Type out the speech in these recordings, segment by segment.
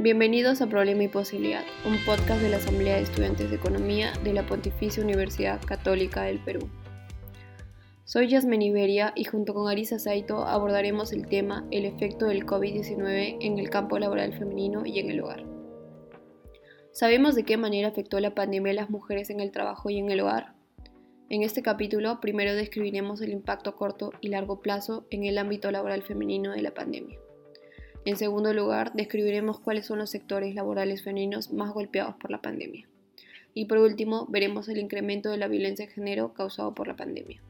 Bienvenidos a Problema y Posibilidad, un podcast de la Asamblea de Estudiantes de Economía de la Pontificia Universidad Católica del Perú. Soy Yasmen Iberia y junto con Arisa Saito abordaremos el tema el efecto del COVID-19 en el campo laboral femenino y en el hogar. ¿Sabemos de qué manera afectó la pandemia a las mujeres en el trabajo y en el hogar? En este capítulo primero describiremos el impacto corto y largo plazo en el ámbito laboral femenino de la pandemia. En segundo lugar, describiremos cuáles son los sectores laborales femeninos más golpeados por la pandemia. Y por último, veremos el incremento de la violencia de género causado por la pandemia.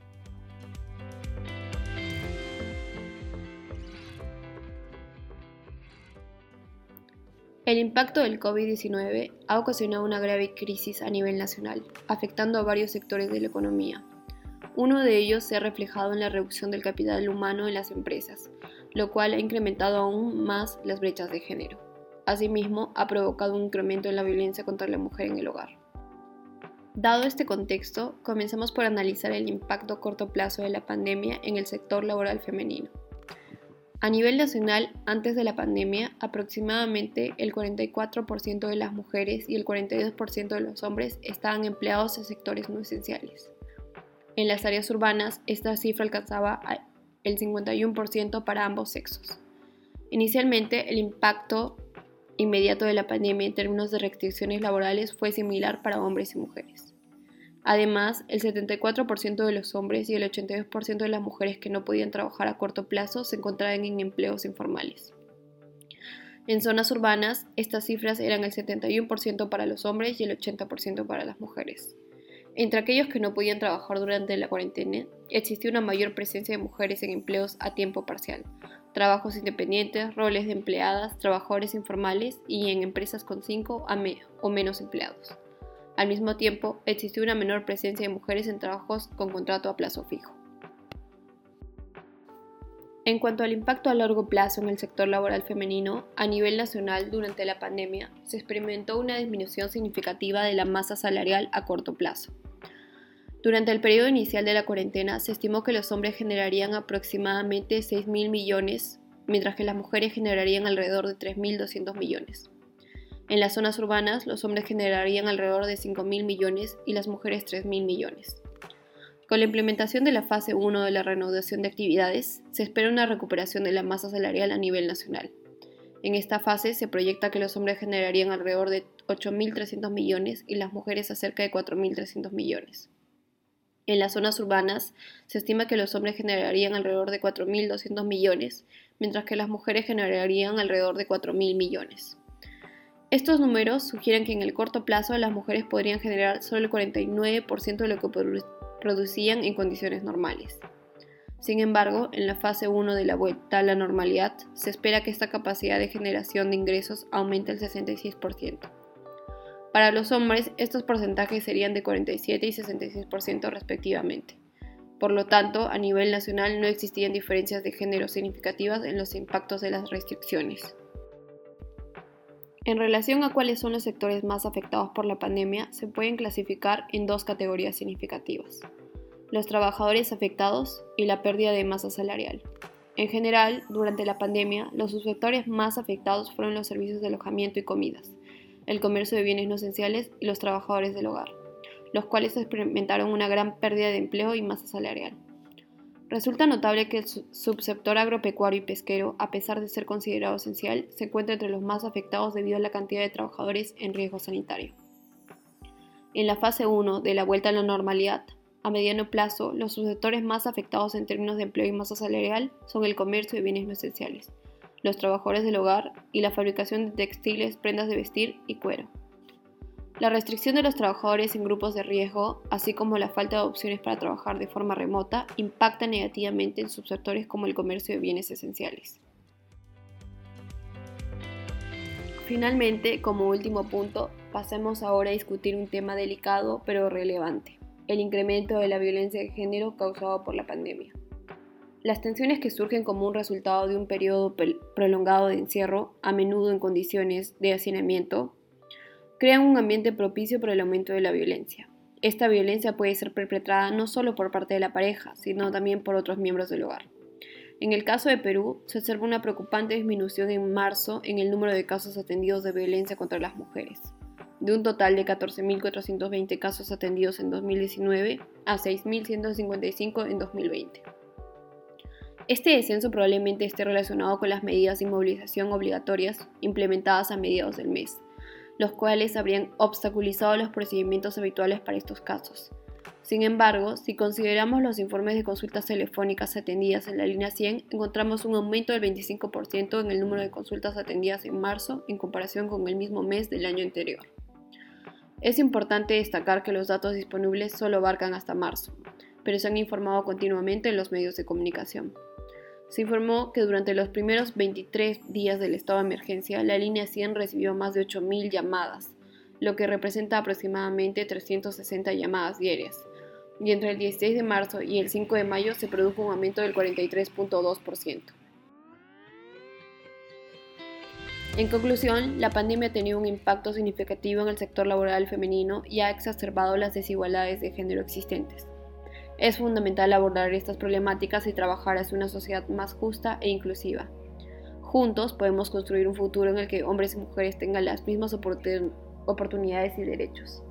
El impacto del COVID-19 ha ocasionado una grave crisis a nivel nacional, afectando a varios sectores de la economía. Uno de ellos se ha reflejado en la reducción del capital humano en las empresas, lo cual ha incrementado aún más las brechas de género. Asimismo, ha provocado un incremento en la violencia contra la mujer en el hogar. Dado este contexto, comenzamos por analizar el impacto a corto plazo de la pandemia en el sector laboral femenino. A nivel nacional, antes de la pandemia, aproximadamente el 44% de las mujeres y el 42% de los hombres estaban empleados en sectores no esenciales. En las áreas urbanas, esta cifra alcanzaba el 51% para ambos sexos. Inicialmente, el impacto inmediato de la pandemia en términos de restricciones laborales fue similar para hombres y mujeres. Además, el 74% de los hombres y el 82% de las mujeres que no podían trabajar a corto plazo se encontraban en empleos informales. En zonas urbanas, estas cifras eran el 71% para los hombres y el 80% para las mujeres. Entre aquellos que no podían trabajar durante la cuarentena, existía una mayor presencia de mujeres en empleos a tiempo parcial, trabajos independientes, roles de empleadas, trabajadores informales y en empresas con 5 o menos empleados. Al mismo tiempo, existió una menor presencia de mujeres en trabajos con contrato a plazo fijo. En cuanto al impacto a largo plazo en el sector laboral femenino, a nivel nacional durante la pandemia se experimentó una disminución significativa de la masa salarial a corto plazo. Durante el periodo inicial de la cuarentena se estimó que los hombres generarían aproximadamente 6.000 millones, mientras que las mujeres generarían alrededor de 3.200 millones. En las zonas urbanas, los hombres generarían alrededor de 5.000 millones y las mujeres 3.000 millones. Con la implementación de la fase 1 de la reanudación de actividades, se espera una recuperación de la masa salarial a nivel nacional. En esta fase se proyecta que los hombres generarían alrededor de 8.300 millones y las mujeres acerca de 4.300 millones. En las zonas urbanas se estima que los hombres generarían alrededor de 4.200 millones, mientras que las mujeres generarían alrededor de 4.000 millones. Estos números sugieren que en el corto plazo las mujeres podrían generar solo el 49% de lo que producían en condiciones normales. Sin embargo, en la fase 1 de la vuelta a la normalidad, se espera que esta capacidad de generación de ingresos aumente al 66%. Para los hombres, estos porcentajes serían de 47 y 66% respectivamente. Por lo tanto, a nivel nacional no existían diferencias de género significativas en los impactos de las restricciones. En relación a cuáles son los sectores más afectados por la pandemia, se pueden clasificar en dos categorías significativas. Los trabajadores afectados y la pérdida de masa salarial. En general, durante la pandemia, los subsectores más afectados fueron los servicios de alojamiento y comidas, el comercio de bienes no esenciales y los trabajadores del hogar, los cuales experimentaron una gran pérdida de empleo y masa salarial. Resulta notable que el subsector agropecuario y pesquero, a pesar de ser considerado esencial, se encuentra entre los más afectados debido a la cantidad de trabajadores en riesgo sanitario. En la fase 1 de la vuelta a la normalidad, a mediano plazo, los subsectores más afectados en términos de empleo y masa salarial son el comercio de bienes no esenciales, los trabajadores del hogar y la fabricación de textiles, prendas de vestir y cuero. La restricción de los trabajadores en grupos de riesgo, así como la falta de opciones para trabajar de forma remota, impacta negativamente en subsectores como el comercio de bienes esenciales. Finalmente, como último punto, pasemos ahora a discutir un tema delicado pero relevante, el incremento de la violencia de género causado por la pandemia. Las tensiones que surgen como un resultado de un periodo prolongado de encierro, a menudo en condiciones de hacinamiento, crean un ambiente propicio para el aumento de la violencia. Esta violencia puede ser perpetrada no solo por parte de la pareja, sino también por otros miembros del hogar. En el caso de Perú, se observa una preocupante disminución en marzo en el número de casos atendidos de violencia contra las mujeres, de un total de 14.420 casos atendidos en 2019 a 6.155 en 2020. Este descenso probablemente esté relacionado con las medidas de inmovilización obligatorias implementadas a mediados del mes, los cuales habrían obstaculizado los procedimientos habituales para estos casos, sin embargo, si consideramos los informes de consultas telefónicas atendidas en la línea 100, encontramos un aumento del 25% en el número de consultas atendidas en marzo en comparación con el mismo mes del año anterior. Es importante destacar que los datos disponibles solo abarcan hasta marzo, pero se han informado continuamente en los medios de comunicación. Se informó que durante los primeros 23 días del estado de emergencia, la línea 100 recibió más de 8.000 llamadas, lo que representa aproximadamente 360 llamadas diarias, y entre el 16 de marzo y el 5 de mayo se produjo un aumento del 43.2%. En conclusión, la pandemia ha tenido un impacto significativo en el sector laboral femenino y ha exacerbado las desigualdades de género existentes. Es fundamental abordar estas problemáticas y trabajar hacia una sociedad más justa e inclusiva. Juntos podemos construir un futuro en el que hombres y mujeres tengan las mismas oportunidades y derechos.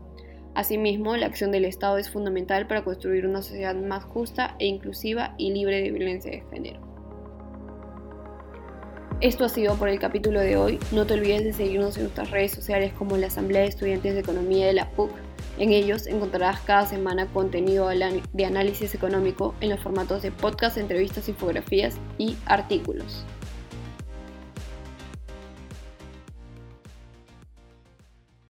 Asimismo, la acción del Estado es fundamental para construir una sociedad más justa e inclusiva y libre de violencia de género. Esto ha sido por el capítulo de hoy. No te olvides de seguirnos en nuestras redes sociales como la Asamblea de Estudiantes de Economía de la PUC. En ellos encontrarás cada semana contenido de análisis económico en los formatos de podcast, entrevistas, infografías y artículos.